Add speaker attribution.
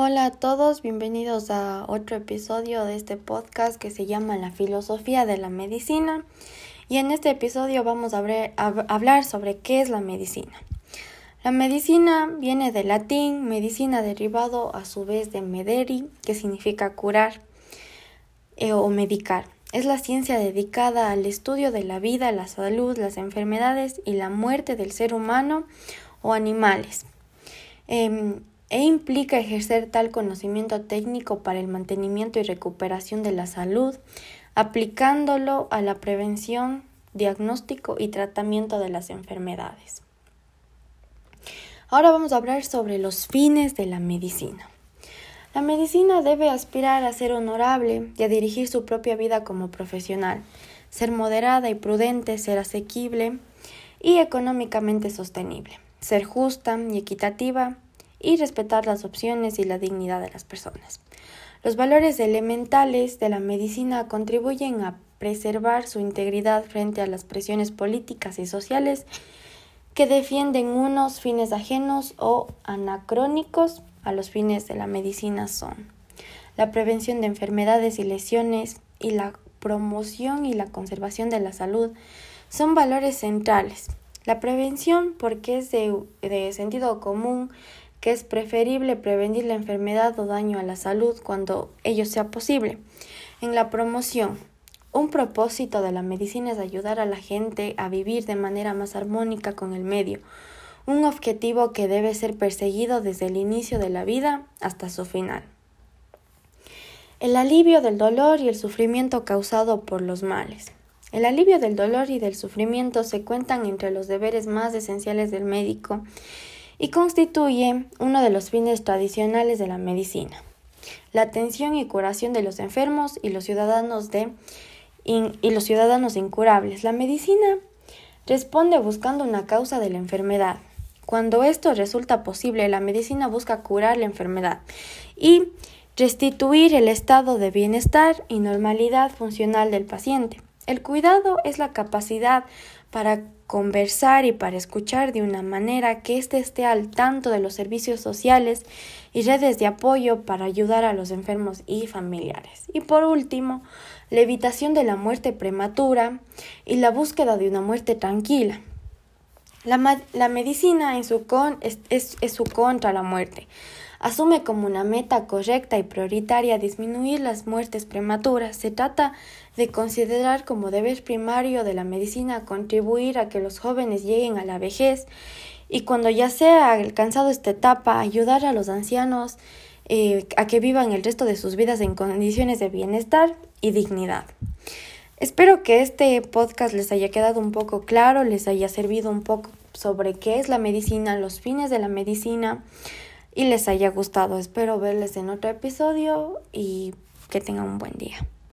Speaker 1: Hola a todos, bienvenidos a otro episodio de este podcast que se llama La filosofía de la medicina. Y en este episodio vamos a, hablar sobre qué es la medicina. La medicina viene del latín medicina derivado a su vez de mederi, que significa curar eh, o medicar. Es la ciencia dedicada al estudio de la vida, la salud, las enfermedades y la muerte del ser humano o animales. Em, e implica ejercer tal conocimiento técnico para el mantenimiento y recuperación de la salud, aplicándolo a la prevención, diagnóstico y tratamiento de las enfermedades. Ahora vamos a hablar sobre los fines de la medicina. La medicina debe aspirar a ser honorable y a dirigir su propia vida como profesional, ser moderada y prudente, ser asequible y económicamente sostenible, ser justa y equitativa, y respetar las opciones y la dignidad de las personas. Los valores elementales de la medicina contribuyen a preservar su integridad frente a las presiones políticas y sociales que defienden unos fines ajenos o anacrónicos a los fines de la medicina son la prevención de enfermedades y lesiones y la promoción y la conservación de la salud son valores centrales. La prevención porque es de, de sentido común que es preferible prevenir la enfermedad o daño a la salud cuando ello sea posible. En la promoción, un propósito de la medicina es ayudar a la gente a vivir de manera más armónica con el medio, un objetivo que debe ser perseguido desde el inicio de la vida hasta su final. El alivio del dolor y el sufrimiento causado por los males. El alivio del dolor y del sufrimiento se cuentan entre los deberes más esenciales del médico y constituye uno de los fines tradicionales de la medicina, la atención y curación de los enfermos y los ciudadanos de y los ciudadanos incurables. La medicina responde buscando una causa de la enfermedad. Cuando esto resulta posible, la medicina busca curar la enfermedad y restituir el estado de bienestar y normalidad funcional del paciente. El cuidado es la capacidad para conversar y para escuchar de una manera que éste esté al tanto de los servicios sociales y redes de apoyo para ayudar a los enfermos y familiares. Y por último, la evitación de la muerte prematura y la búsqueda de una muerte tranquila. La, la medicina en su con, es, es, es su contra la muerte asume como una meta correcta y prioritaria disminuir las muertes prematuras. Se trata de considerar como deber primario de la medicina contribuir a que los jóvenes lleguen a la vejez y cuando ya sea alcanzado esta etapa ayudar a los ancianos eh, a que vivan el resto de sus vidas en condiciones de bienestar y dignidad. Espero que este podcast les haya quedado un poco claro, les haya servido un poco sobre qué es la medicina, los fines de la medicina, y les haya gustado. Espero verles en otro episodio y que tengan un buen día.